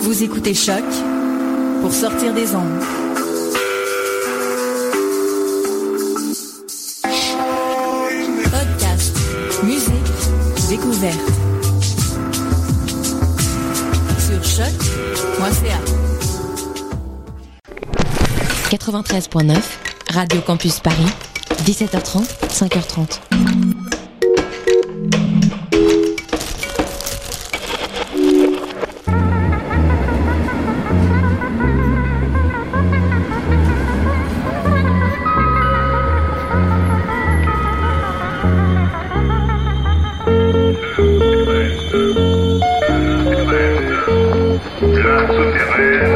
Vous écoutez Choc pour sortir des ondes. Podcast, musique, découverte. Sur choc.ca. 93.9, Radio Campus Paris, 17h30, 5h30. La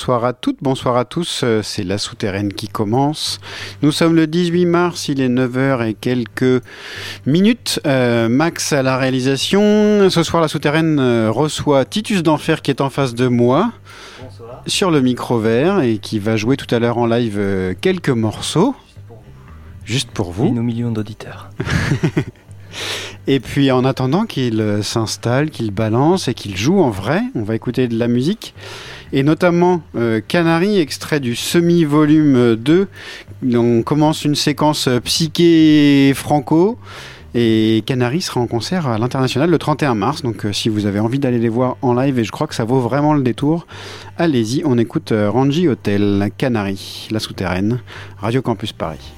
Bonsoir à toutes, bonsoir à tous, euh, c'est la souterraine qui commence. Nous sommes le 18 mars, il est 9h et quelques minutes. Euh, Max à la réalisation. Ce soir, la souterraine euh, reçoit Titus d'Enfer qui est en face de moi. Sur le micro vert et qui va jouer tout à l'heure en live quelques morceaux. Juste pour vous. Et nos millions d'auditeurs. Et puis en attendant qu'il s'installe, qu'il balance et qu'il joue en vrai, on va écouter de la musique. Et notamment euh, Canary, extrait du semi-volume 2. On commence une séquence euh, psyché franco. Et Canary sera en concert à l'international le 31 mars. Donc euh, si vous avez envie d'aller les voir en live, et je crois que ça vaut vraiment le détour, allez-y, on écoute euh, Ranji Hotel, Canary, la souterraine, Radio Campus Paris.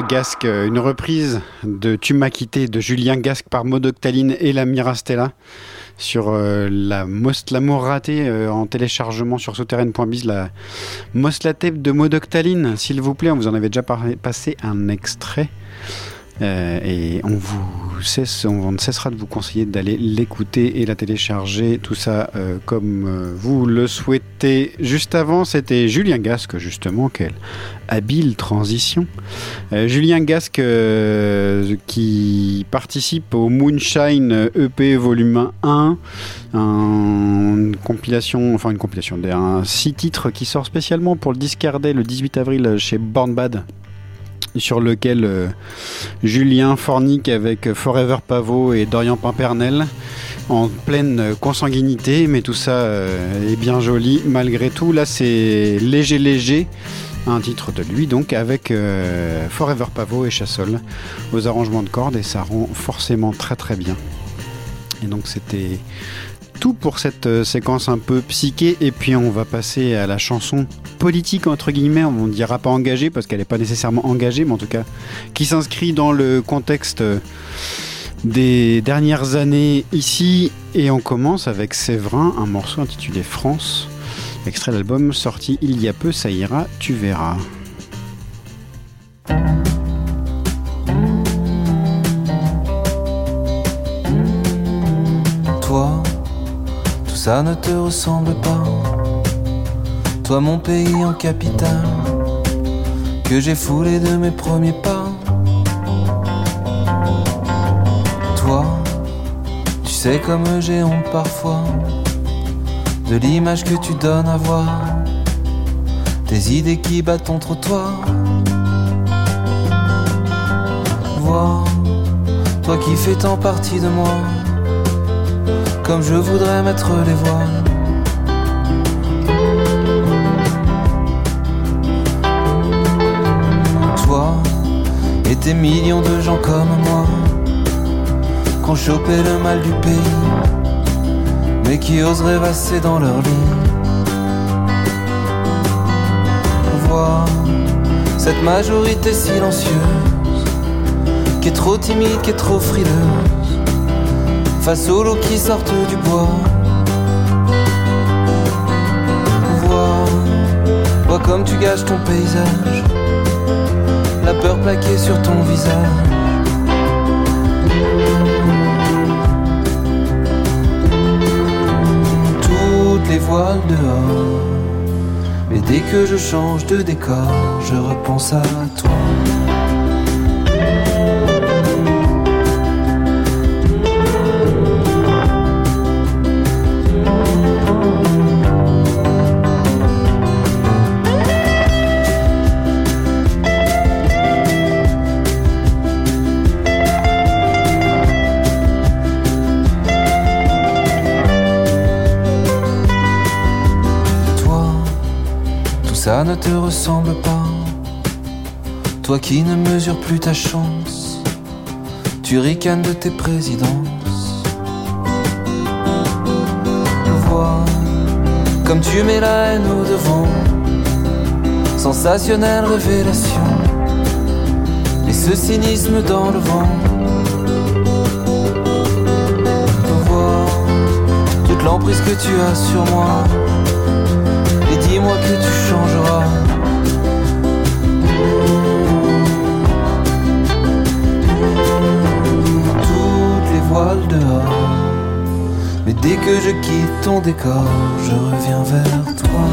Gasque, euh, une reprise de Tu m'as quitté de Julien Gasque par Modoctaline et la Mirastella sur euh, la Most l'amour raté euh, en téléchargement sur souterraine.biz la Most tape de Modoctaline. S'il vous plaît on vous en avait déjà passé un extrait Euh, et on vous on ne cessera de vous conseiller d'aller l'écouter et la télécharger, tout ça euh, comme euh, vous le souhaitez. Juste avant, c'était Julien Gasque, justement, quelle habile transition. Euh, Julien Gasque qui participe au Moonshine EP volume 1, un- une compilation, enfin une compilation, un six titres qui sort spécialement pour le Discardet le 18 avril chez Born Bad sur lequel euh, Julien fornique avec Forever Pavot et Dorian Pimpernel en pleine consanguinité, mais tout ça euh, est bien joli malgré tout. Là, c'est Léger Léger, un titre de lui donc, avec euh, Forever Pavot et Chassol aux arrangements de cordes, et ça rend forcément très très bien. Et donc, c'était tout pour cette euh, séquence un peu psyché, et puis on va passer à la chanson politique entre guillemets, on ne dira pas engagée parce qu'elle n'est pas nécessairement engagée, mais en tout cas qui s'inscrit dans le contexte euh, des dernières années ici. Et on commence avec Séverin, un morceau intitulé France, extrait de l'album sorti il y a peu, ça ira, tu verras. Ça ne te ressemble pas. Toi, mon pays en capitale, que j'ai foulé de mes premiers pas. Toi, tu sais comme j'ai honte parfois de l'image que tu donnes à voir, des idées qui battent ton trottoir. Vois, toi qui fais tant partie de moi comme je voudrais mettre les voiles. Toi et tes millions de gens comme moi, qu'on chopé le mal du pays, mais qui osent rêvasser dans leur lit. Vois cette majorité silencieuse, qui est trop timide, qui est trop frileuse face aux loups qui sortent du bois. Vois, vois comme tu gâches ton paysage, la peur plaquée sur ton visage. Toutes les voiles dehors, mais dès que je change de décor, je repense à toi. Toi, ça ne te ressemble pas. Toi qui ne mesures plus ta chance, tu ricanes de tes présidences. Vois comme tu mets la haine au devant. Sensationnelle révélation, et ce cynisme dans le vent. Vois toute l'emprise que tu as sur moi. Dis-moi que tu changeras. Toutes les voiles dehors. Mais dès que je quitte ton décor, je reviens vers. Toi.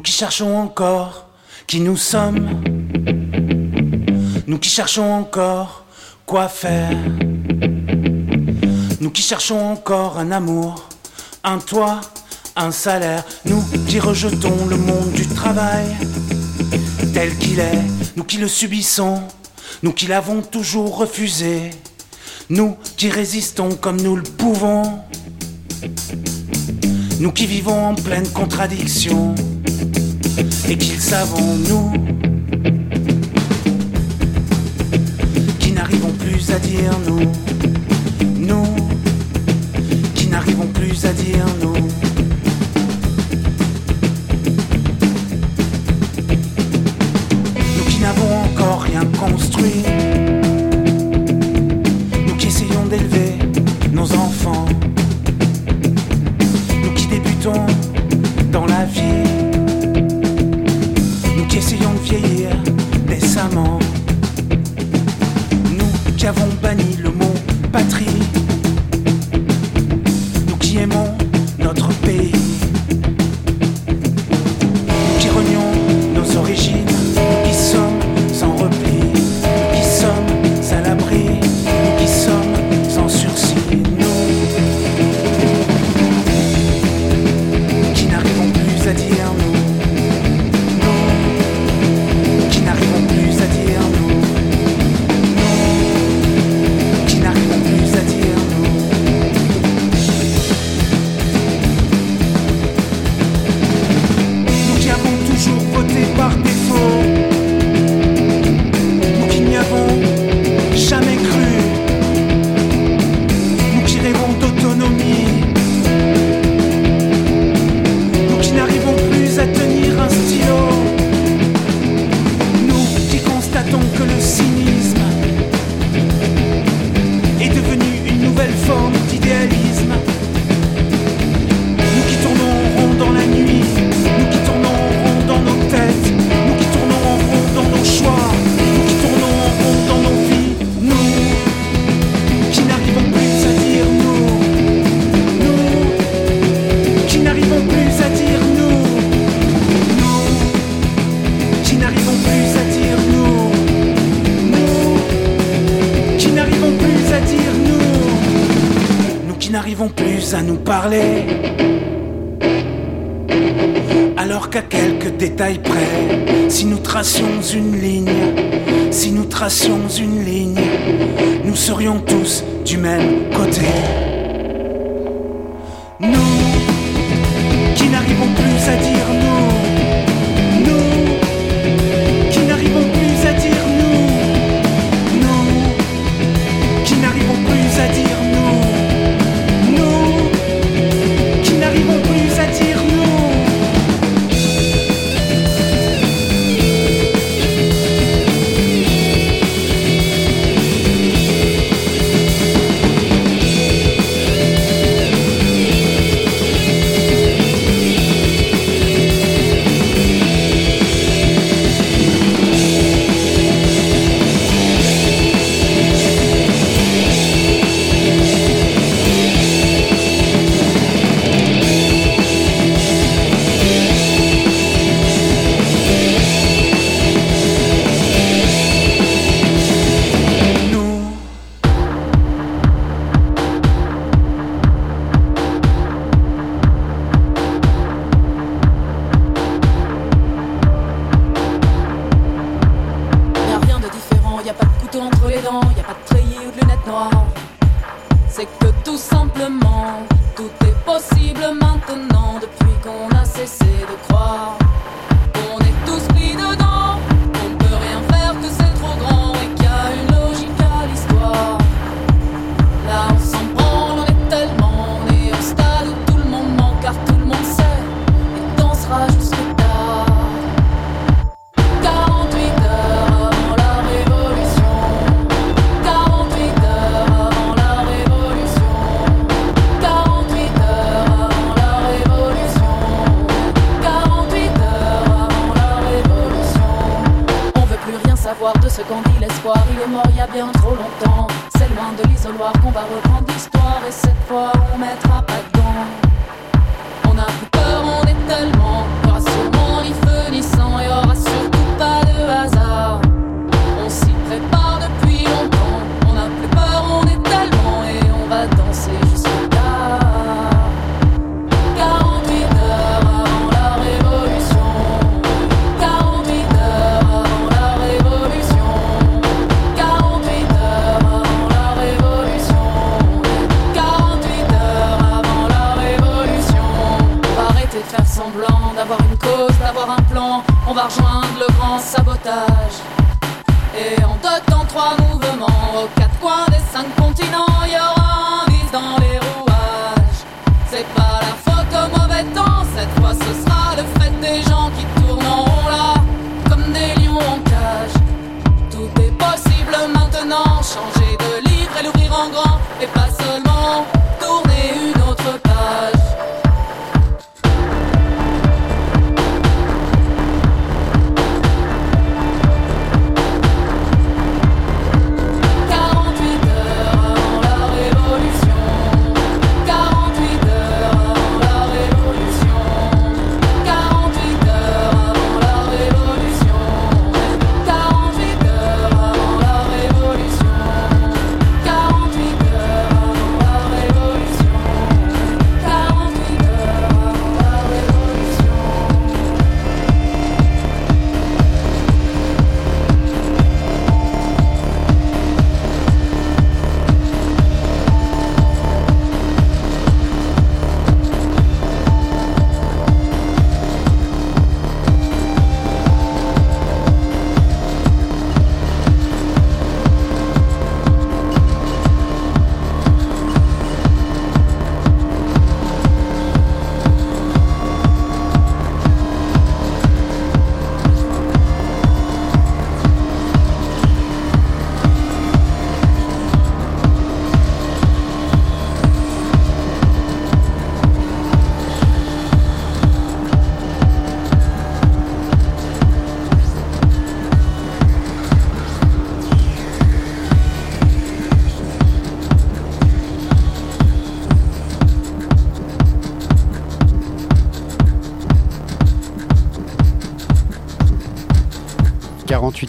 nous qui cherchons encore qui nous sommes, nous qui cherchons encore quoi faire, nous qui cherchons encore un amour, un toit, un salaire, nous qui rejetons le monde du travail tel qu'il est, nous qui le subissons, nous qui l'avons toujours refusé, nous qui résistons comme nous le pouvons, nous qui vivons en pleine contradiction et qu'ils savons nous qui n'arrivons plus à dire nous, nous qui n'arrivons plus à dire nous.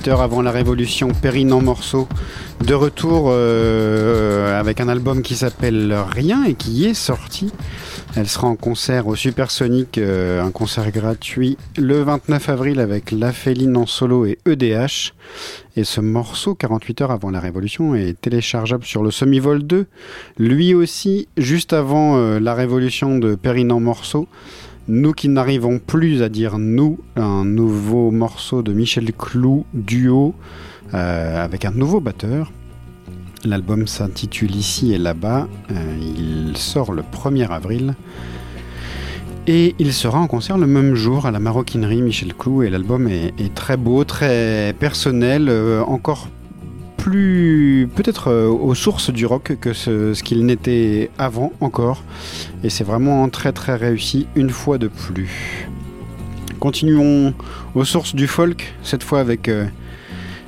48 heures avant la Révolution, Perrine en morceaux. De retour euh, avec un album qui s'appelle Rien et qui est sorti. Elle sera en concert au Supersonic, euh, un concert gratuit le 29 avril avec La Féline en solo et EDH. Et ce morceau, 48 heures avant la Révolution, est téléchargeable sur le Semi-Vol 2. Lui aussi, juste avant euh, la Révolution de Perrine en morceaux. Nous qui n'arrivons plus à dire nous, un nouveau morceau de Michel Clou, duo, euh, avec un nouveau batteur. L'album s'intitule Ici et là-bas. Euh, il sort le 1er avril. Et il sera en concert le même jour à la maroquinerie Michel Clou. Et l'album est, très beau, très personnel, euh, encore plus peut-être euh, aux sources du rock que ce, qu'il n'était avant encore. Et c'est vraiment très très réussi une fois de plus. Continuons aux sources du folk, cette fois avec euh,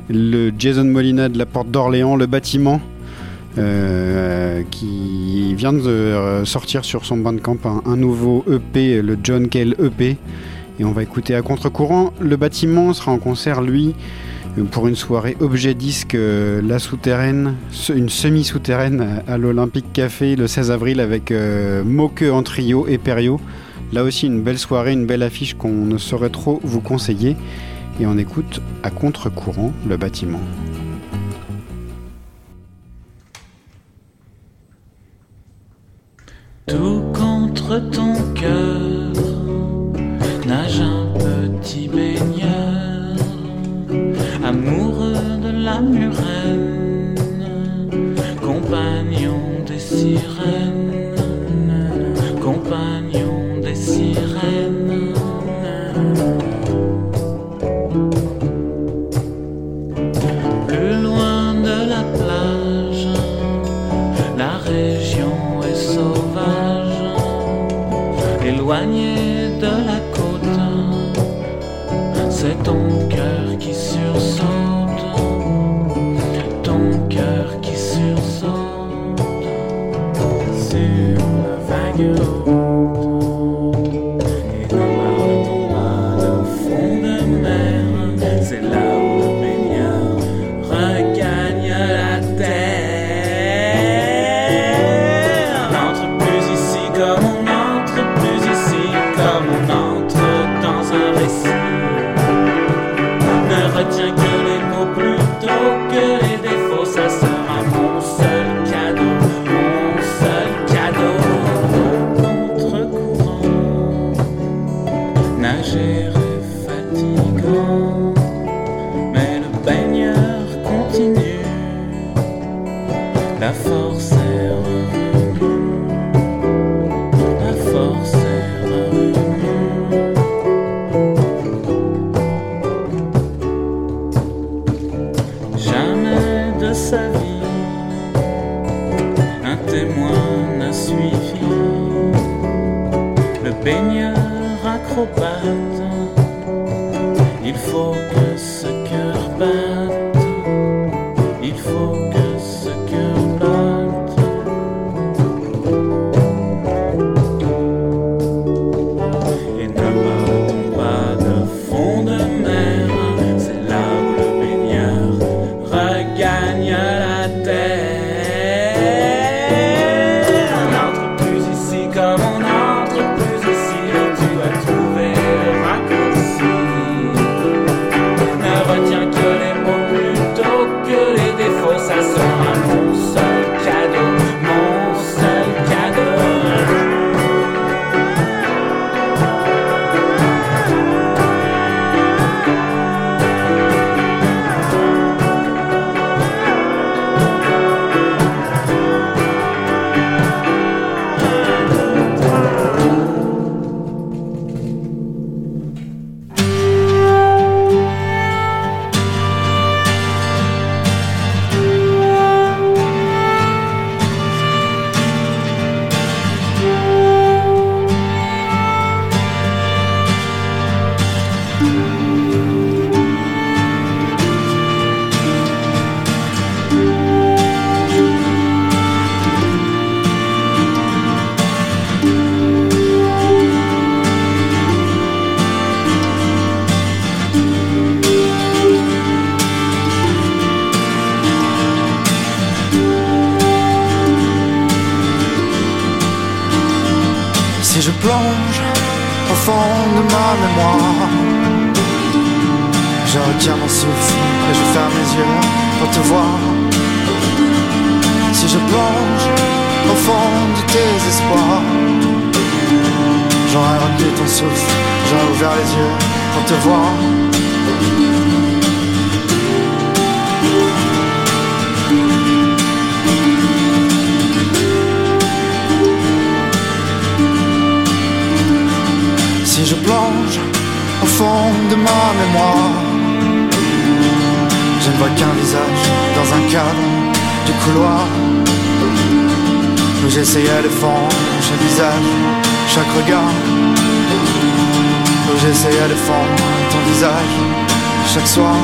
le Jason Molina de la Porte d'Orléans, le bâtiment. euh, qui vient de sortir sur son bandcamp un, un nouveau EP, le John Kell EP. Et on va écouter à contre-courant. Le bâtiment sera en concert, lui, pour une soirée objet disque euh, La Souterraine, une semi-souterraine à l'Olympique Café le 16 avril avec euh, Moque en trio et Perio. Là aussi une belle soirée, une belle affiche qu'on ne saurait trop vous conseiller. Et on écoute à contre-courant le bâtiment. Tout contre ton cœur nage un petit amoureux de la murène, compagnon des sirènes, Je retiens mon souffle et je ferme les yeux pour te voir. Si je plonge au fond du désespoir, j'aurais retenu ton souffle, j'aurais ouvert les yeux pour te voir. Si je plonge au fond de ma mémoire, je ne vois qu'un visage dans un cadre du couloir. Mais j'essayais de fendre chaque visage, chaque regard. J'essayais de fendre ton visage chaque soir.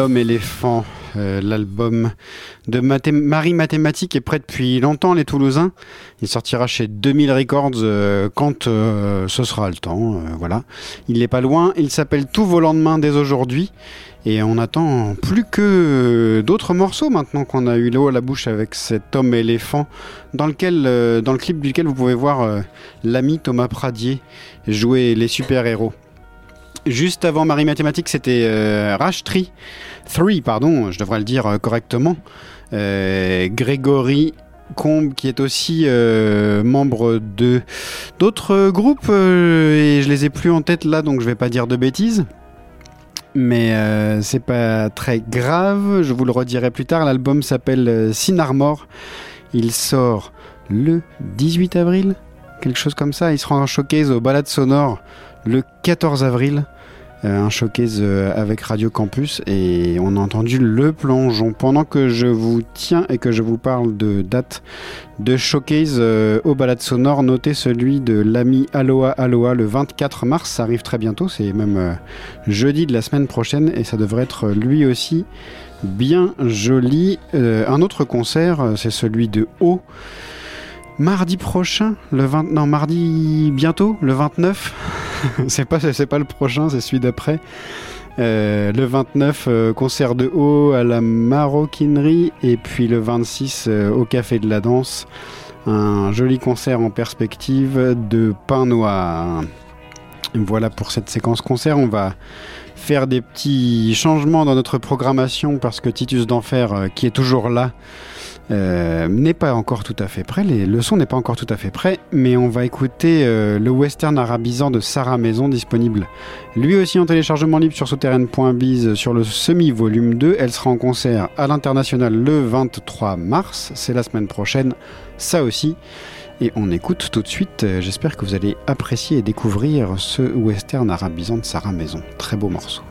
L'homme éléphant, euh, l'album de Marie Mathématique est prêt depuis longtemps, les Toulousains. Il sortira chez 2000 Records euh, quand euh, ce sera le temps. voilà. Il n'est pas loin. Il s'appelle Tous vos lendemains dès aujourd'hui. Et on attend plus que d'autres morceaux maintenant qu'on a eu l'eau à la bouche avec cet homme éléphant dans, lequel, dans le clip duquel vous pouvez voir l'ami Thomas Pradier jouer les super-héros. Juste avant Marie Mathématique, c'était euh, 3, pardon, je devrais le dire euh, correctement. Euh, Grégory Combe, qui est aussi euh, membre de d'autres groupes, et je les ai plus en tête là, donc je vais pas dire de bêtises. Mais c'est pas très grave, je vous le redirai plus tard. L'album s'appelle Sin Armor. Il sort le 18 avril, quelque chose comme ça. Il sera en showcase au Balade Sonore le 14 avril. Euh, un showcase euh, avec Radio Campus et on a entendu le plongeon. Pendant que je vous tiens et que je vous parle de date de showcase euh, au balade sonore, notez celui de l'ami Aloha Aloha le 24 mars. Ça arrive très bientôt, c'est même jeudi de la semaine prochaine et ça devrait être lui aussi bien joli. Un autre concert, c'est celui de O. Mardi prochain, le 20, non mardi bientôt, le 29. c'est pas pas le prochain, c'est celui d'après. Euh, le 29, euh, concert de haut à la maroquinerie et puis le 26 euh, au Café de la Danse, un joli concert en perspective de pain noir. Voilà pour cette séquence concert, on va faire des petits changements dans notre programmation parce que Titus d'Enfer, qui est toujours là, euh, n'est pas encore tout à fait prêt. Les, le son n'est pas encore tout à fait prêt, mais on va écouter euh, le western arabisant de Sarah Maison, disponible lui aussi en téléchargement libre sur souterraine.biz sur le semi-volume 2. Elle sera en concert à l'international le 23 mars, c'est la semaine prochaine, ça aussi. Et on écoute tout de suite, euh, j'espère que vous allez apprécier et découvrir ce western arabisant de Sarah Maison. Très beau morceau.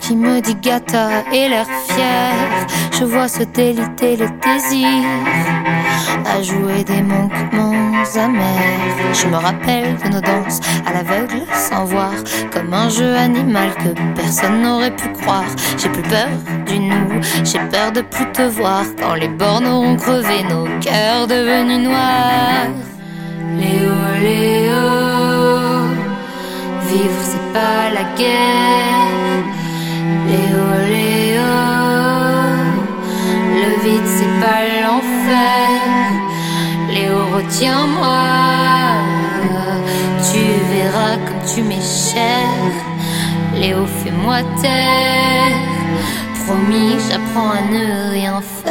Qui me dis gata et l'air fier, je vois se déliter le désir à jouer des manquements amers. Je me rappelle de nos danses à l'aveugle sans voir, comme un jeu animal que personne n'aurait pu croire. J'ai plus peur du nous, j'ai peur de plus te voir quand les bornes auront crevé, nos cœurs devenus noirs. Léo, Léo, vivre c'est pas la guerre. Le vide c'est pas l'enfer. Léo, retiens-moi, tu verras comme tu m'es cher. Léo, fais-moi taire, promis, j'apprends à ne rien faire.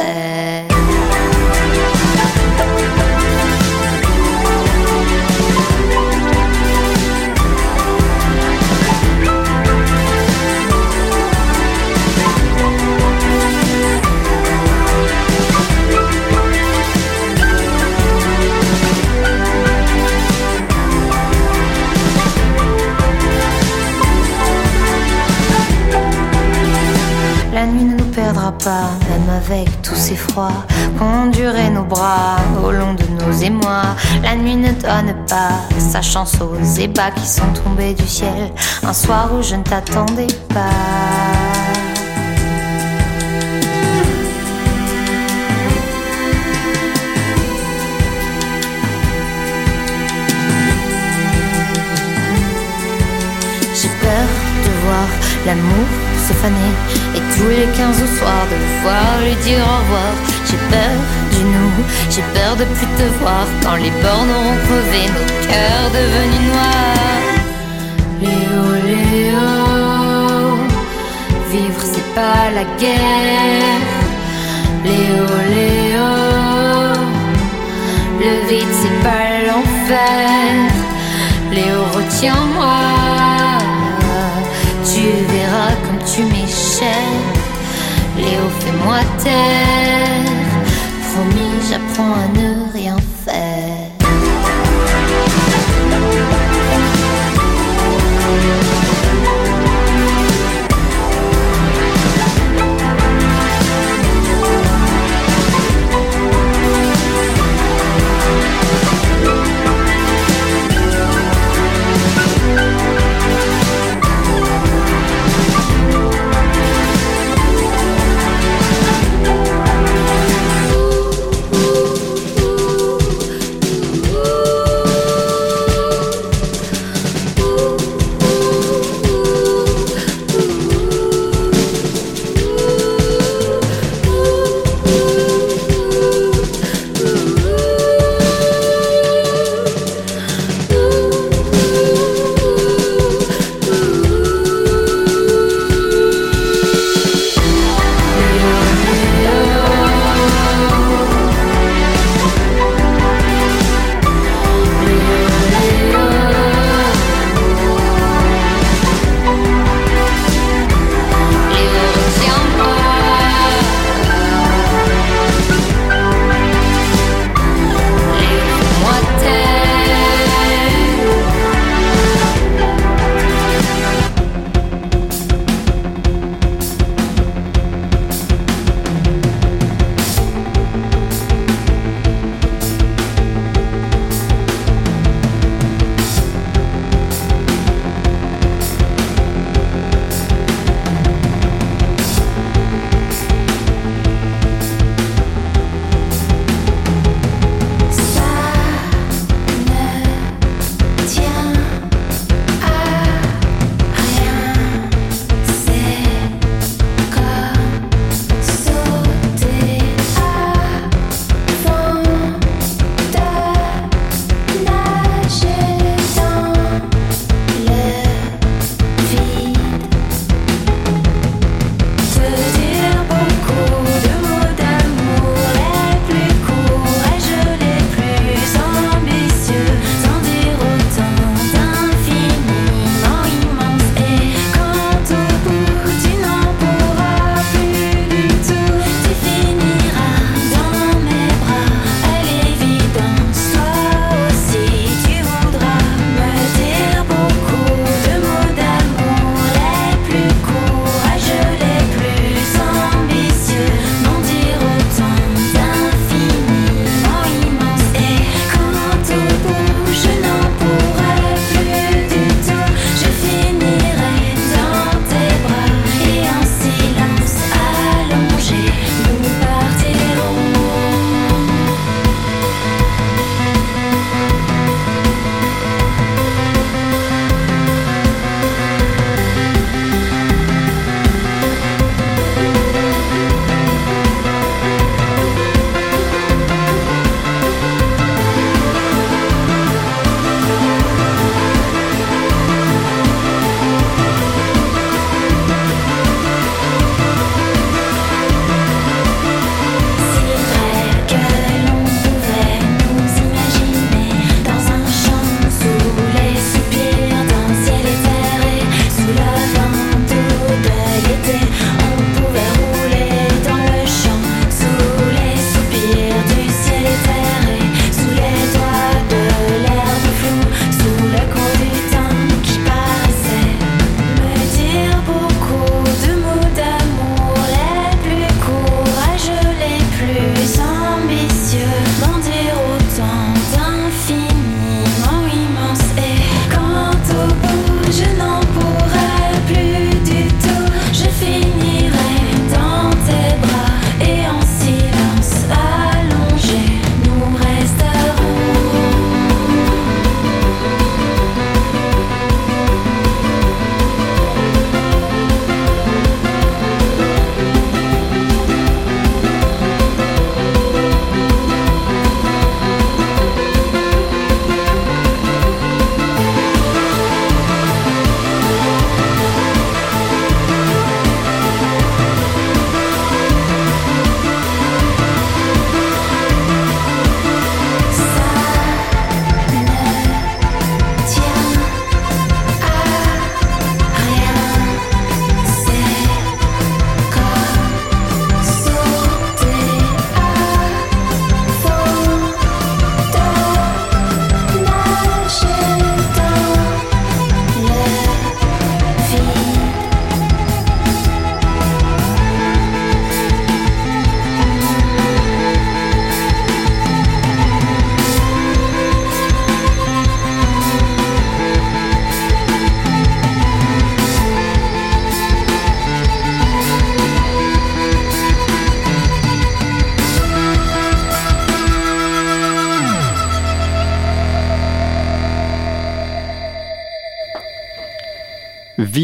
Sa chance aux ébats qui sont tombés du ciel un soir où je ne t'attendais pas. J'ai peur de voir l'amour et tous les 15 au soir de le voir lui dire au revoir. J'ai peur du nous, j'ai peur de plus te voir quand les bornes auront crevé, nos cœurs devenus noirs. Léo, Léo, vivre c'est pas la guerre. Léo, Léo, le vide c'est pas l'enfer. Léo, retiens-moi, tu verras tu m'es. Léo, fais-moi taire, promis, j'apprends à ne rien faire.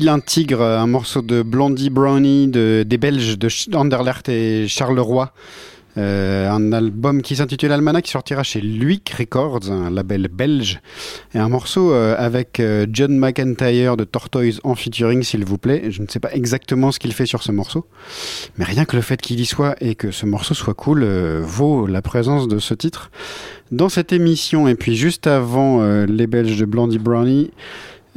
Vilain Tigre, un morceau de Blondie Brownie de, des Belges de Ch- Anderlecht et Charleroi. Euh, un album qui s'intitule Almanac qui sortira chez Luick Records, un label belge. Et un morceau euh, avec euh, John McIntyre de Tortoise en featuring, s'il vous plaît. Je ne sais pas exactement ce qu'il fait sur ce morceau. Mais rien que le fait qu'il y soit et que ce morceau soit cool vaut la présence de ce titre dans cette émission. Et puis juste avant les Belges de Blondie Brownie,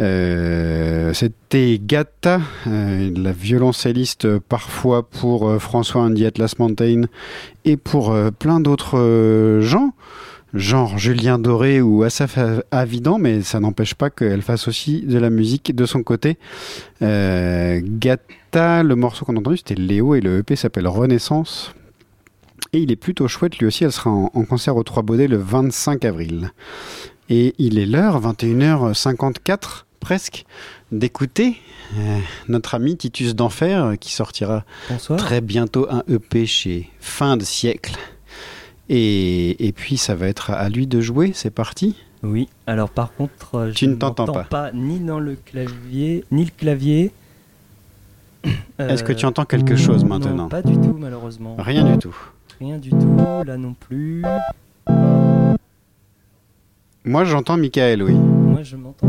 euh, c'était Gata, euh, la violoncelliste euh, parfois pour François Andy Atlas Mountain et pour plein d'autres gens, genre Julien Doré ou Asaf Avidan, mais ça n'empêche pas qu'elle fasse aussi de la musique de son côté. Gata, le morceau qu'on a entendu, c'était Léo et le EP s'appelle Renaissance. Et il est plutôt chouette, lui aussi, elle sera en, en concert au Trois Baudets le 25 avril. Et il est l'heure, 21h54 presque, d'écouter euh, notre ami Titus d'Enfer euh, qui sortira Bonsoir. très bientôt un EP chez Fin de siècle. Et, et puis ça va être à lui de jouer, c'est parti Oui, alors par contre, euh, je Tu ne t'entends pas. ni dans le clavier, ni le clavier. Est-ce que tu entends quelque chose non, maintenant Pas du tout, malheureusement. Rien du tout. Rien du tout, là non plus. Moi j'entends Michael, oui. Moi, je m'entends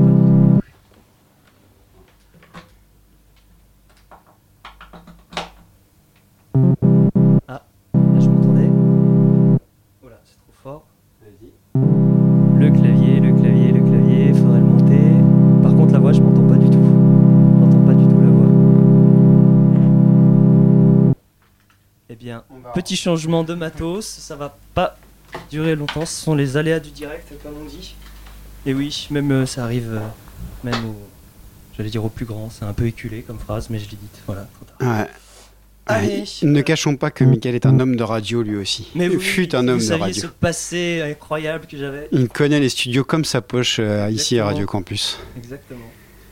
petit changement de matos, ça va pas durer longtemps, ce sont les aléas du direct, comme on dit. Et oui, même euh, ça arrive, euh, même au, j'allais dire au plus grand, c'est un peu éculé comme phrase, mais je l'ai dite, voilà. Ouais. Allez. Ne cachons pas que Michael est un homme de radio lui aussi. Mais Il oui, fut un homme vous de radio. ce passé incroyable que j'avais. Il connaît les studios comme sa poche euh, ici à. Radio Campus. Exactement.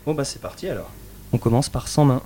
Bon bah c'est parti alors. On commence par 100 mains.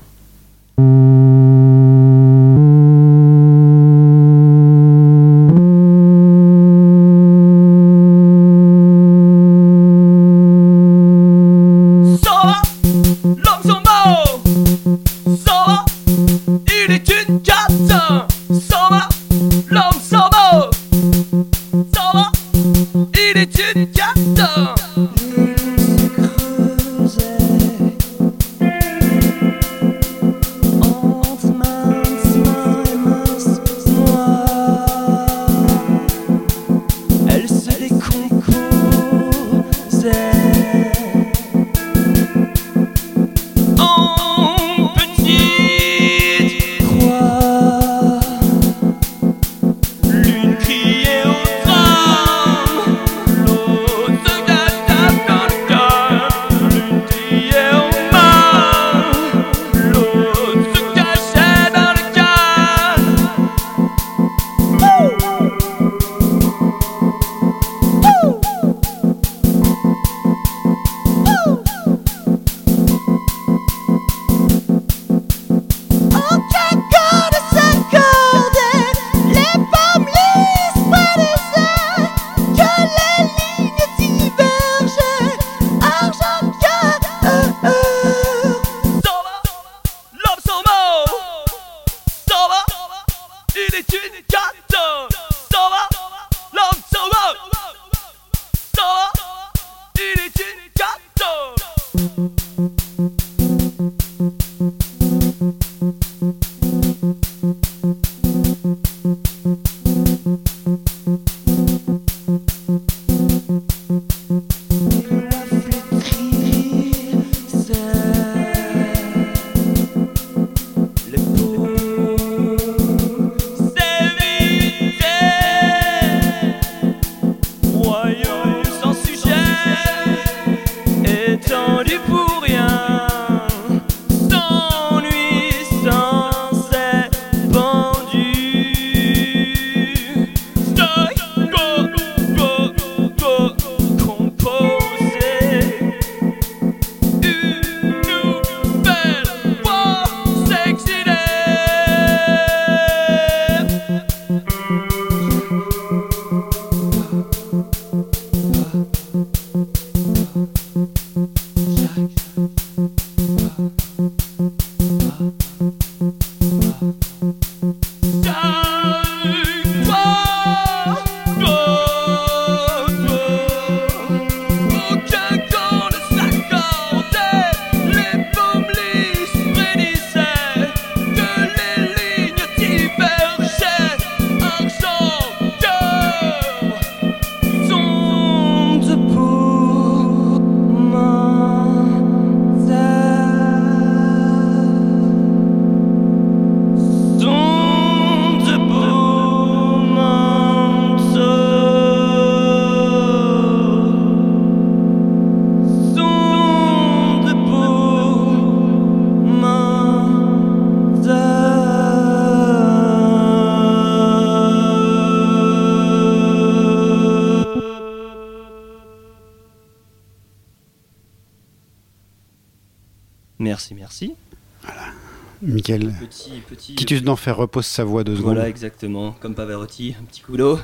D'en faire repose sa voix deux secondes. Voilà, exactement. Comme Pavarotti, un petit coup d'eau.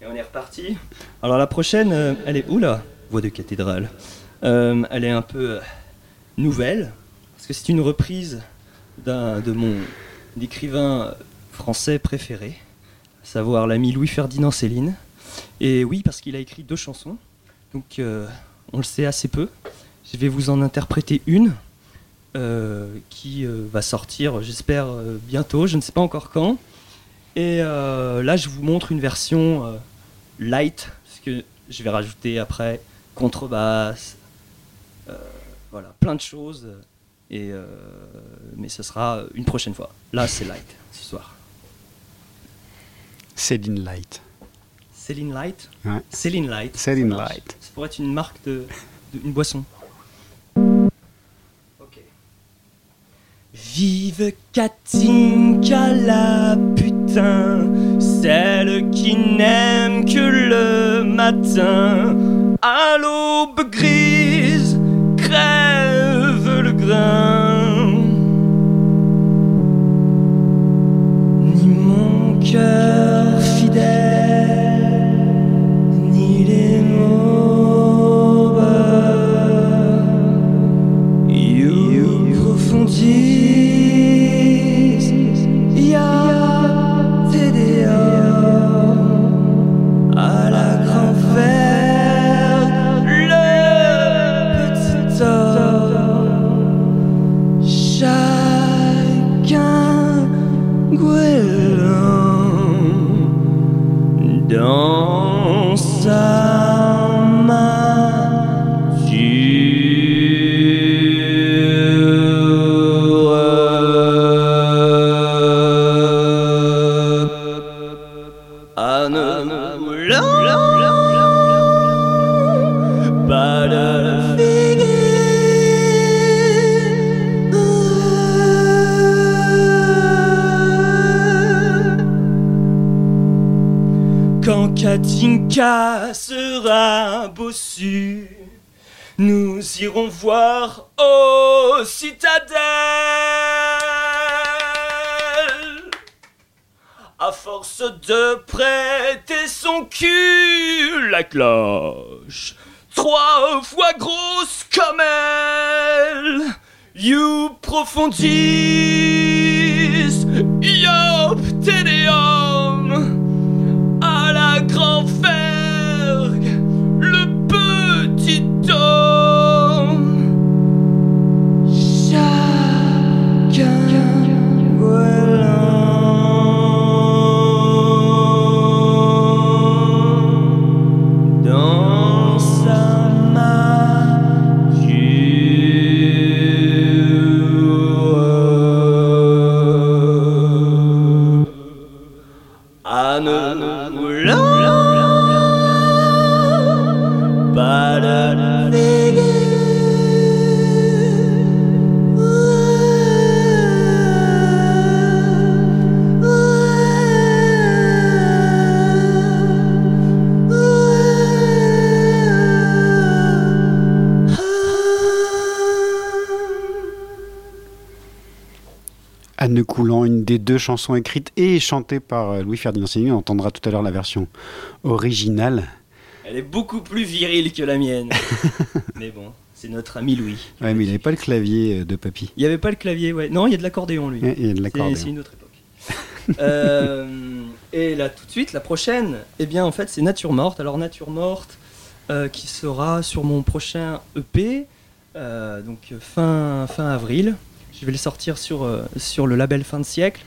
Et on est reparti. Alors la prochaine, euh, elle est. Oula Voix de cathédrale. Euh, elle est un peu euh, nouvelle. Parce que c'est une reprise d'un de mon écrivain français préféré. À savoir l'ami Louis-Ferdinand Céline. Et oui, parce qu'il a écrit deux chansons. Donc euh, on le sait assez peu. Je vais vous en interpréter une. Euh, qui euh, va sortir, j'espère, euh, bientôt, je ne sais pas encore quand. Et là, je vous montre une version light, parce que je vais rajouter après contrebasse, voilà, plein de choses. Et, euh, mais ce sera une prochaine fois. Là, c'est light ce soir. Céline Light. Céline Light Ouais. Céline Light. Céline. Light. Ça pourrait être une marque de, de- une boisson. Vive Katinka la putain, celle qui n'aime que le matin. À l'aube grise, Katinka sera bossu, nous irons voir au citadelle. À force de prêter son cul, la cloche, trois fois grosse comme elle, you profondis, téléum, à la grand-fergue, Anne Coulant, une des deux chansons écrites et chantées par euh, Louis-Ferdinand Céline. On entendra tout à l'heure la version originale. Elle est beaucoup plus virile que la mienne. mais bon, c'est notre ami Louis. Ouais, mais il n'avait pas le clavier euh, de papy. Il n'y avait pas le clavier, ouais. Non, il y a de l'accordéon, lui. Ouais, il y a de l'accordéon. C'est une autre époque. Euh, et là, tout de suite, la prochaine, eh bien, en fait, c'est Nature Morte. Alors, Nature Morte, euh, qui sera sur mon prochain EP, euh, donc fin, fin avril. Je vais le sortir sur, euh, sur le label Fin de siècle.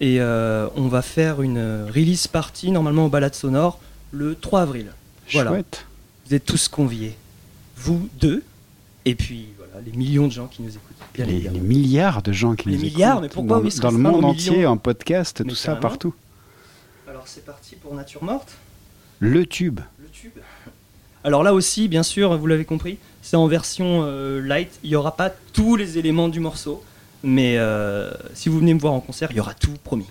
Et euh, on va faire une euh, release party, normalement au balade sonore, le 3 avril. Voilà. Chouette. Vous êtes tous conviés. Vous deux, et puis voilà, les millions de gens qui nous écoutent. Bien Les, les milliards de gens qui Les nous milliards, écoutent mais pourquoi dans, oui, dans le monde entier, en podcast, Mais tout ça partout. Alors c'est parti pour Nature Morte. Le tube. Le tube. Alors là aussi, bien sûr, vous l'avez compris, c'est en version euh, light. Il n'y aura pas tous les éléments du morceau, mais euh, si vous venez me voir en concert, il y aura tout promis.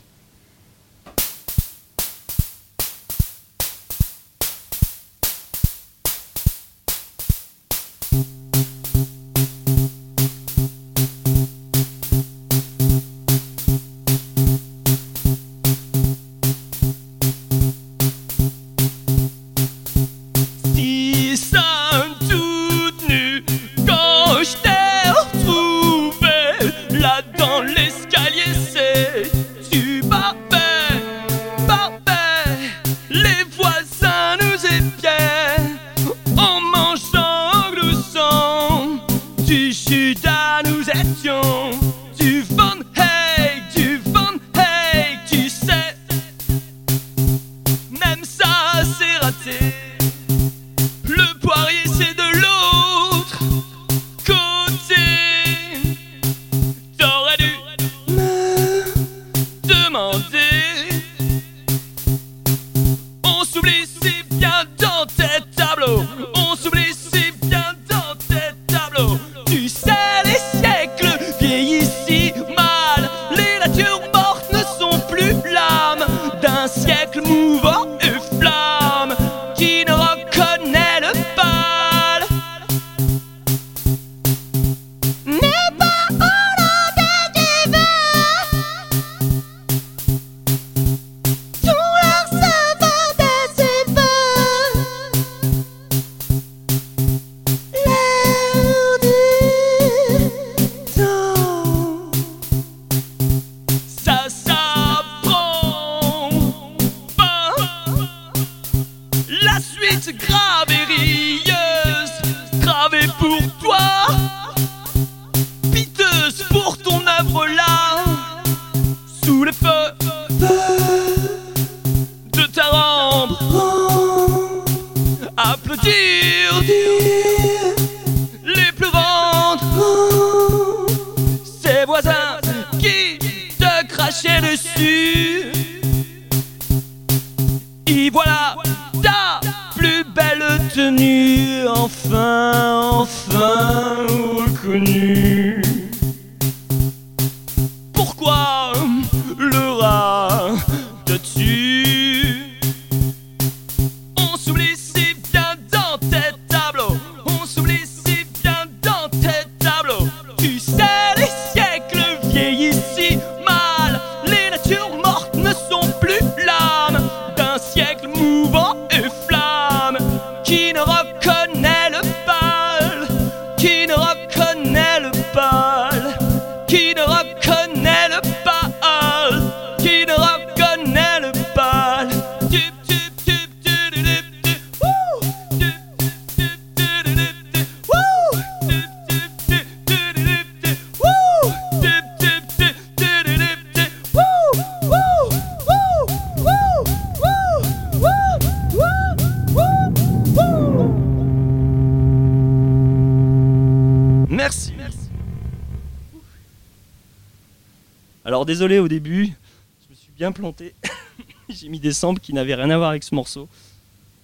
Désolé au début, je me suis bien planté. J'ai mis des samples qui n'avaient rien à voir avec ce morceau.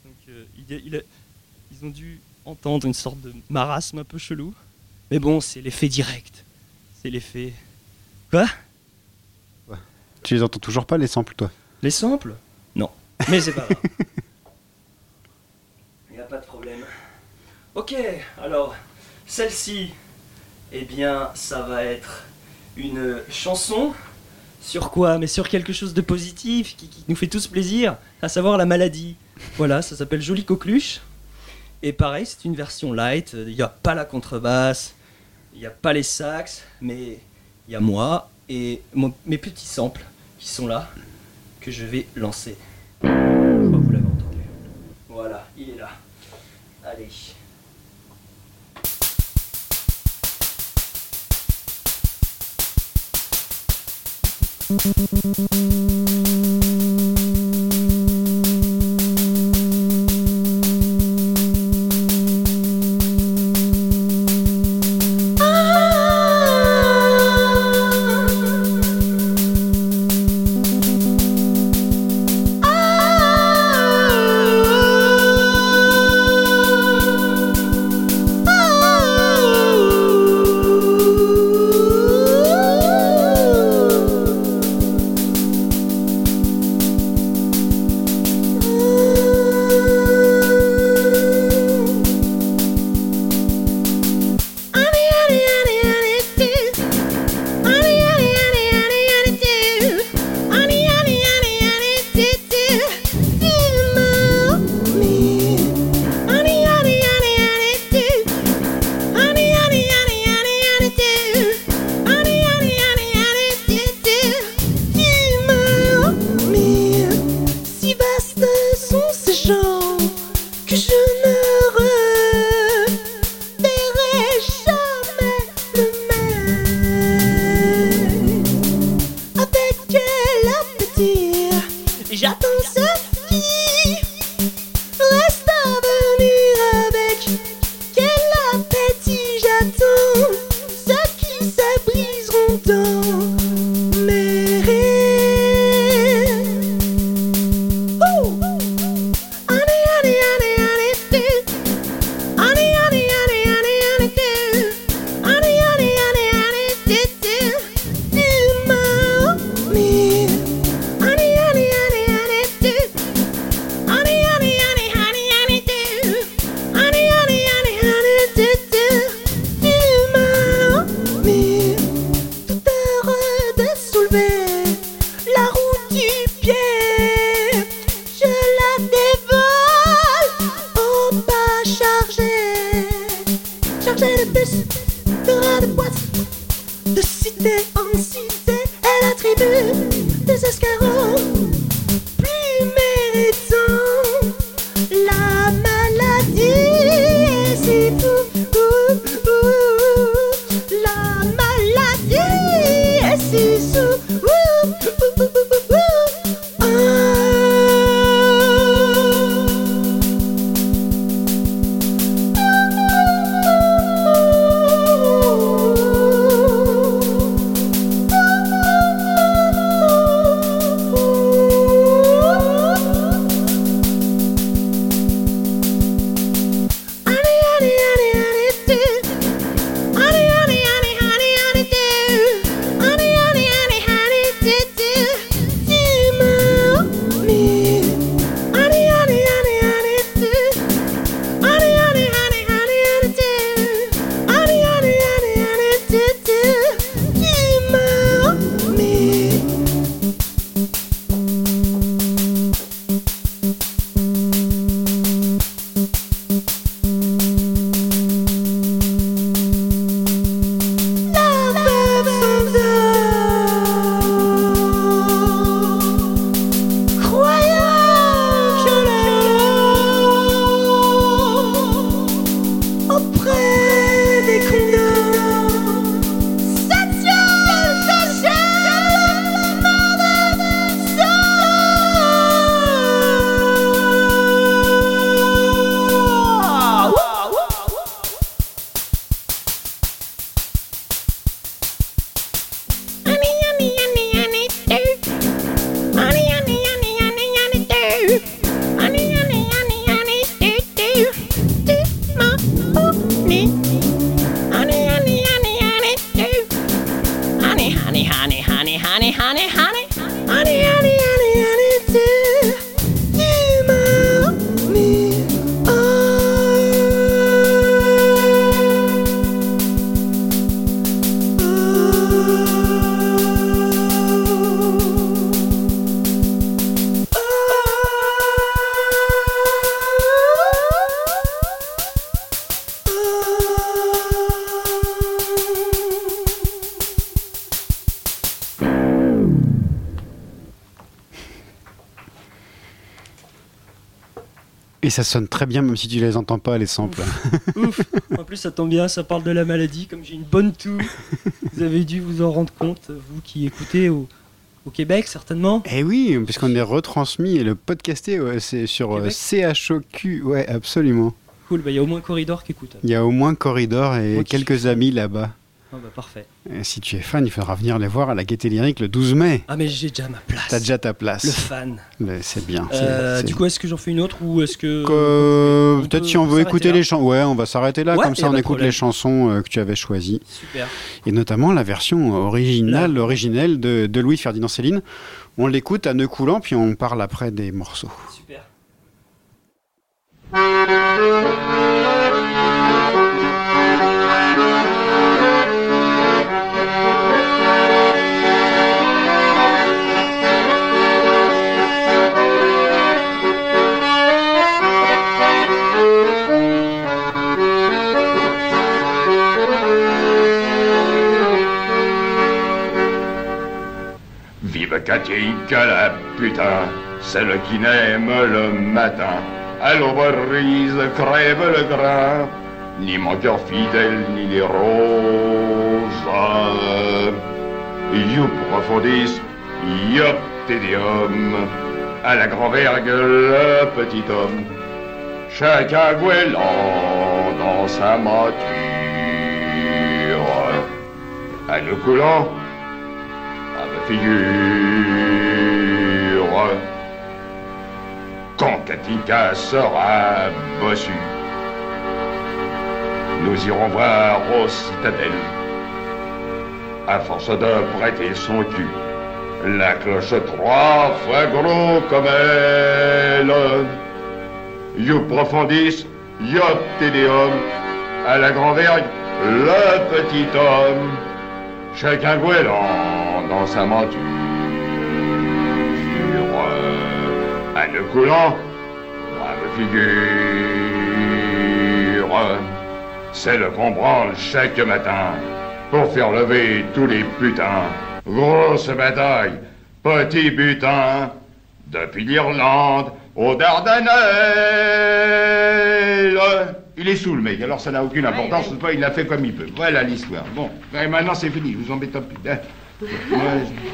Donc euh, il- il- ils ont dû entendre une sorte de marasme un peu chelou. Mais bon, c'est l'effet direct. C'est l'effet. Quoi? Tu les entends toujours pas, les samples, toi? Les samples? Non. Mais c'est pas grave. Il n'y a pas de problème. Ok, alors, celle-ci, eh bien, ça va être une chanson. Sur quoi? Mais sur quelque chose de positif qui, nous fait tous plaisir, à savoir la maladie. Voilà, ça s'appelle Jolie Coqueluche. Et pareil, c'est une version light. Il n'y a pas la contrebasse, il n'y a pas les sax, mais il y a moi et mes petits samples qui sont là, que je vais lancer. Je crois que vous l'avez entendu. Voilà, il est là. Ça sonne très bien, même si tu les entends pas, les samples. Ouf. En plus, ça tombe bien, ça parle de la maladie. Comme j'ai une bonne toux, vous avez dû vous en rendre compte, vous qui écoutez au, au Québec, certainement. Eh oui, puisqu'on est retransmis et le podcasté, ouais, c'est sur euh, CHOQ. Ouais, absolument. Cool, bah, il y a au moins Corridor qui écoute. Il y a au moins Corridor et quelques amis là-bas. Parfait. Et si tu es fan, il faudra venir les voir à la Gaieté Lyrique le 12 mai. Ah mais j'ai déjà ma place. T'as déjà ta place. Le fan. C'est bien. Euh, c'est- du coup, est-ce que j'en fais une autre ou est-ce que... Euh, on Peut-être peut si on veut écouter les chansons. Ouais, on va s'arrêter là, Ouais, comme ça on écoute problème. les chansons euh, que tu avais choisies. Super. Et notamment la version originale, originelle de, de Louis Ferdinand Céline. On l'écoute à nœud coulant, puis on parle après des morceaux. Super. Katinka la putain, celle qui n'aime le matin. À l'aube-brise crève le grain, ni mon cœur fidèle, ni les roses. You profondis, iop tédium, à la grand-vergue le petit homme, chacun gouelant dans sa monture. À nous coulant, Quand Katinka sera bossue, nous irons voir aux citadelles. À force de prêter son cul, la cloche trois fois gros comme elle. You profondis, iop tédéum, à la grand-vergue, le petit homme chacun dans sa monture. À nœud coulant, brave figure, celle qu'on branle chaque matin pour faire lever tous les putains Grosse bataille, petit butin, depuis l'Irlande aux Dardanelles. Il est sous le mec, alors ça n'a aucune importance, c'est pas, il l'a fait comme il peut. Voilà l'histoire. Bon, et maintenant c'est fini, je vous embête plus. Hein. Ouais.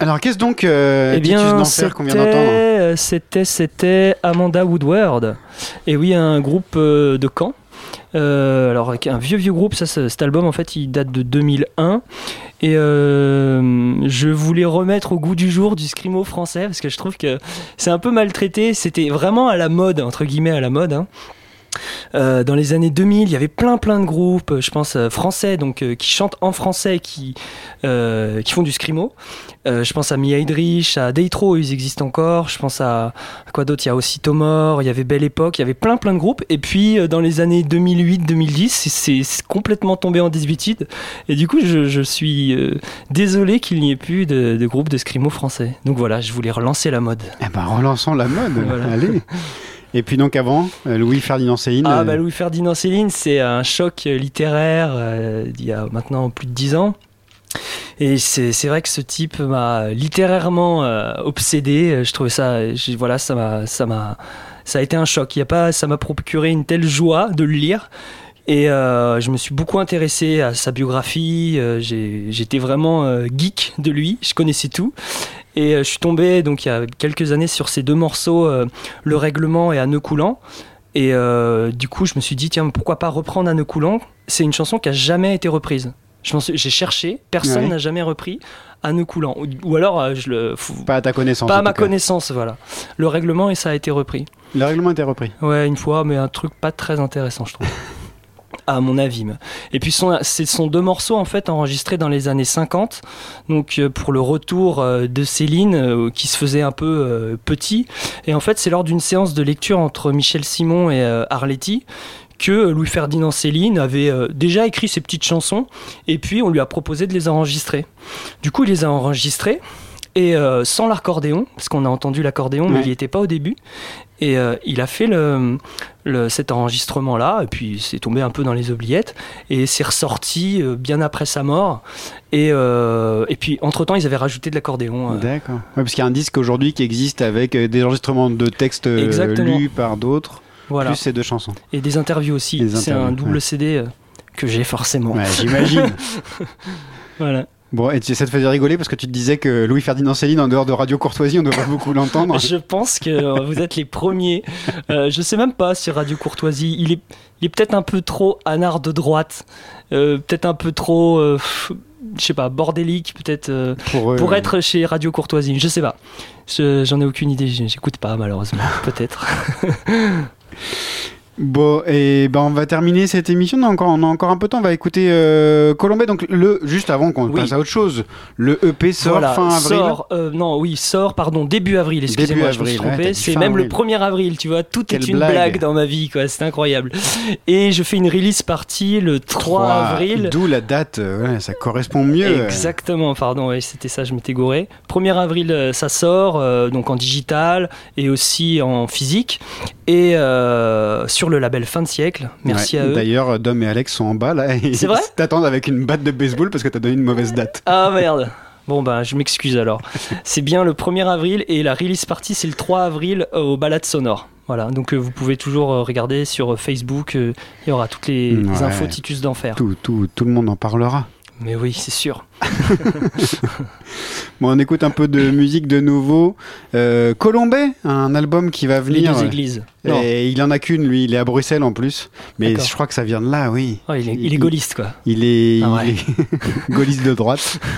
Alors, qu'est-ce donc euh, Eh bien, d'Enfer qu'on vient d'entendre euh, c'était, c'était Amanda Woodward. Et oui, un groupe euh, de Caen. Euh, alors, avec un vieux, vieux groupe, ça, cet album, en fait, il date de 2001. Et euh, je voulais remettre au goût du jour du scrimo français, parce que je trouve que c'est un peu maltraité. C'était vraiment à la mode, entre guillemets, à la mode. hein. Euh, dans les années 2000, il y avait plein plein de groupes, je pense euh, français, donc euh, qui chantent en français, qui euh, qui font du scrimo. Je pense à Mia Idrich, à Deitro, ils existent encore. Je pense à, à quoi d'autre? Il y a aussi Tomor, il y avait Belle Époque, il y avait plein plein de groupes. Et puis dans les années 2008-2010, c'est- complètement tombé en désuétude. Et du coup, je, je suis désolé qu'il n'y ait plus de, de groupe de scrimo français. Donc voilà, je voulais relancer la mode. Eh ben, relançons la mode. Voilà. Allez. Et puis donc avant, euh, Louis-Ferdinand Céline. Ah euh, bah Louis Ferdinand Céline, c'est un choc littéraire euh, d'il y a maintenant plus de dix ans. Et c'est vrai que ce type m'a littérairement euh, obsédé. Je trouvais ça, voilà, ça m'a, ça m'a, ça a été un choc. Il y a pas, ça m'a procuré une telle joie de le lire. Et euh, je me suis beaucoup intéressé à sa biographie. J'étais vraiment geek de lui. Je connaissais tout. Et euh, je suis tombé donc il y a quelques années sur ces deux morceaux, euh, Le Règlement et À nœud coulant. Et euh, du coup, je me suis dit, tiens, pourquoi pas reprendre À nœud coulant? C'est une chanson qui a jamais été reprise. J'ai cherché, personne Ouais. n'a jamais repris À nœud coulant. Ou, alors, je le. Pas à ta connaissance. pas à ma cas. connaissance, voilà. Le règlement et ça a été repris. Le règlement était repris. Ouais, une fois, mais un truc pas très intéressant, je trouve. À mon avis. Et puis, ce sont deux morceaux en fait enregistrés dans les années 50. Donc, euh, pour le retour euh, de Céline, euh, qui se faisait un peu petit. Et en fait, c'est lors d'une séance de lecture entre Michel Simon et Arletty que Louis-Ferdinand Céline avait déjà écrit ses petites chansons et puis on lui a proposé de les enregistrer. Du coup, il les a enregistrées et euh, sans l'accordéon, parce qu'on a entendu l'accordéon, mais il n'y était pas au début. Et euh, il a fait le, le- cet enregistrement-là, et puis c'est tombé un peu dans les oubliettes, et c'est ressorti euh, bien après sa mort. Et, euh, et puis, entre-temps, ils avaient rajouté de l'accordéon. D'accord. Ouais, parce qu'il y a un disque aujourd'hui qui existe avec des enregistrements de textes lus par d'autres, Voilà. plus ces deux chansons. Et des interviews aussi. C'est un double ouais. CD que j'ai forcément. Ouais, j'imagine. voilà. Bon, et tu- ça te faisait rigoler parce que tu te disais que Louis-Ferdinand Céline, en dehors de Radio Courtoisie, on ne pas beaucoup l'entendre. Je pense que euh, vous êtes les premiers. Euh, je sais même pas sur Radio Courtoisie. Il est, il est peut-être un peu trop anard de droite. Euh, peut-être un peu trop. euh, je sais pas, bordélique, peut-être. euh, Pour, être chez Radio Courtoisie. Je sais pas. Je- J'en ai aucune idée. J'écoute pas, malheureusement. peut-être. Bon, et ben on va terminer cette émission. On a encore, on a encore un peu de temps. On va écouter euh, Colombet. Donc, le, juste avant qu'on Oui. passe à autre chose, le EP sort Voilà, fin avril. Sort, euh, non, oui, sort, pardon, début avril, excusez-moi, je me suis ouais, trompé. c'est même le avril. 1er avril, tu vois, tout Quelle est une blague. blague. dans ma vie, quoi, c'est incroyable. Et je fais une release partie le 3, avril. D'où la date, euh, ouais, ça correspond mieux. Exactement, pardon, ouais, c'était ça, je m'étais gouré. 1er avril, euh, ça sort, euh, donc en digital et aussi en physique, et euh, sur le label Fin de siècle. Merci Ouais. à eux. D'ailleurs, Dom et Alex sont en bas là. C'est vrai ils t'attendent avec une batte de baseball parce que t'as donné une mauvaise date. Ah merde Bon ben je m'excuse alors. C'est bien le 1er avril et la release party c'est le 3 avril euh, au Balade Sonore. Voilà, donc euh, vous pouvez toujours euh, regarder sur Facebook, euh, il y aura toutes les, les Ouais. infos Titus d'enfer. Tout, tout, tout le monde en parlera. Mais oui, c'est sûr. Bon, on écoute un peu de musique de nouveau. Euh, Colombet, un album qui va Les venir. deux églises. Non. Il en a qu'une, lui. Il est à Bruxelles en plus. Mais je crois que ça vient de là, oui. Oh, il, est, il est gaulliste quoi. Il est, Ah ouais. il est gaulliste de droite.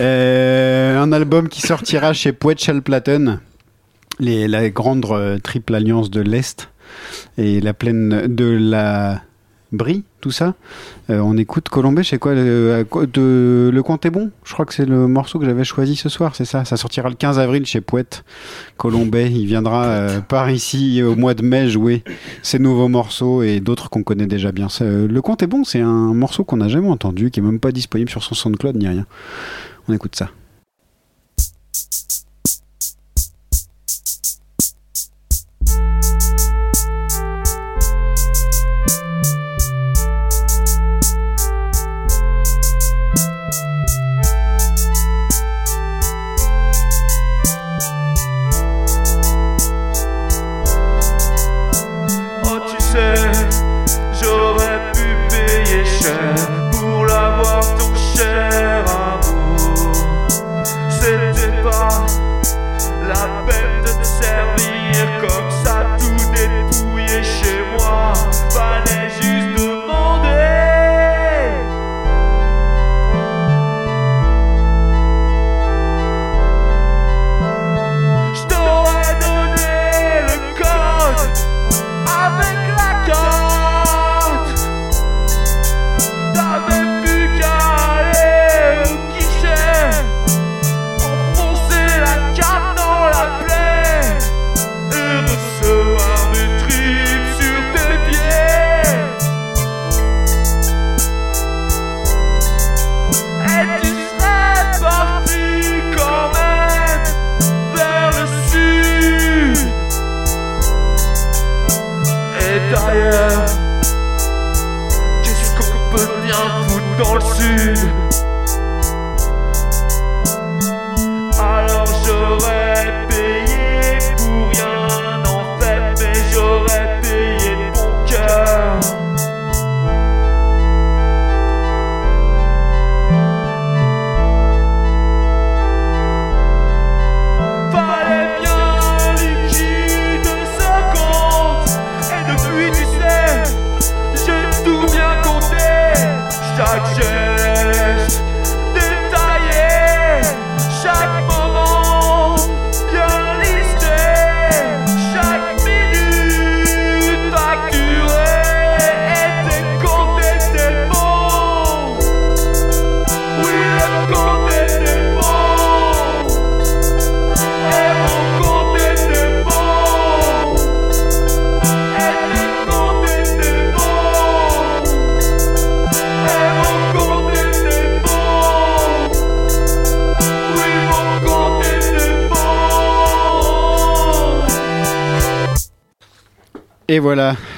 Euh, un album qui sortira chez Poet Platten, les, la grande euh, triple alliance de l'Est et la plaine de la Brie, tout ça. Euh, on écoute Colombet, je sais quoi, le, de, compte est bon? Je crois que c'est le morceau que j'avais choisi ce soir, c'est ça? Ça sortira le 15 avril chez Poète. Colombet, il viendra euh, par ici au mois de mai jouer ses nouveaux morceaux et d'autres qu'on connaît déjà bien. C'est, euh, le compte est bon, c'est un morceau qu'on n'a jamais entendu, qui est même pas disponible sur son SoundCloud ni rien. On écoute ça.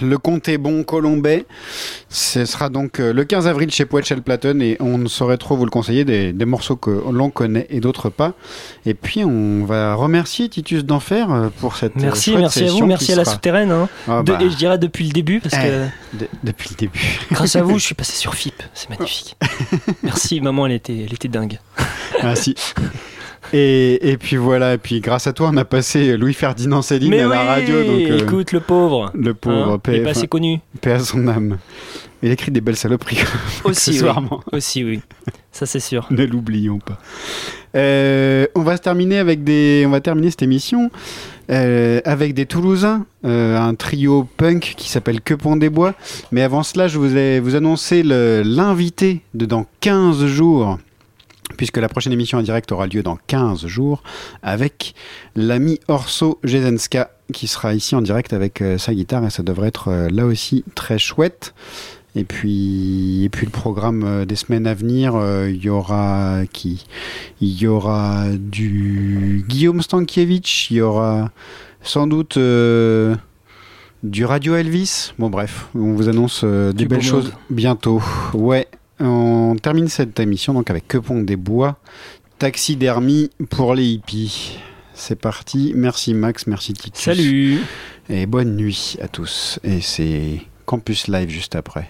Le compte est bon, Colombais. Ce sera donc euh, le 15 avril chez Poetchel Platon et on ne saurait trop vous le conseiller, des, des morceaux que l'on connaît et d'autres pas. Et puis on va remercier Titus d'Enfer euh, pour cette Merci, merci à vous, merci à la sera- souterraine. hein. Ah De- bah. et je dirais depuis le début, parce que Eh, de- depuis le début. grâce à vous, je suis passé sur FIP. C'est magnifique. Merci, maman, elle était, elle était dingue. Merci. Et, et puis voilà, et puis grâce à toi, on a passé Louis Ferdinand Céline Mais à oui, la radio. Donc, euh, écoute le pauvre. le pauvre, Hein, paix- il est pas assez connu. Paix à son âme. Il écrit des belles saloperies. Aussi, oui. Aussi, oui. Ça, c'est sûr. Ne l'oublions pas. Euh, on va se terminer avec des. On va terminer cette émission euh, avec des Toulousains, euh, un trio punk qui s'appelle Que Pont des Bois. Mais avant cela, je vous ai vous annoncer l'invité de dans 15 jours. Puisque la prochaine émission en direct aura lieu dans 15 jours avec l'ami Orso Jezenska qui sera ici en direct avec euh, sa guitare et ça devrait être euh, là aussi très chouette. Et puis, et puis le programme euh, des semaines à venir, euh, il y aura qui? Il y aura du Guillaume Stankiewicz, il y aura sans doute euh, du Radio Elvis. Bon bref, on vous annonce euh, des Du belles choses bientôt. Ouais, on termine cette émission donc avec Que Pont des Bois, taxidermie pour les hippies. C'est parti, merci Max, merci Titus. Salut Et bonne nuit à tous. Et c'est Campus Live juste après.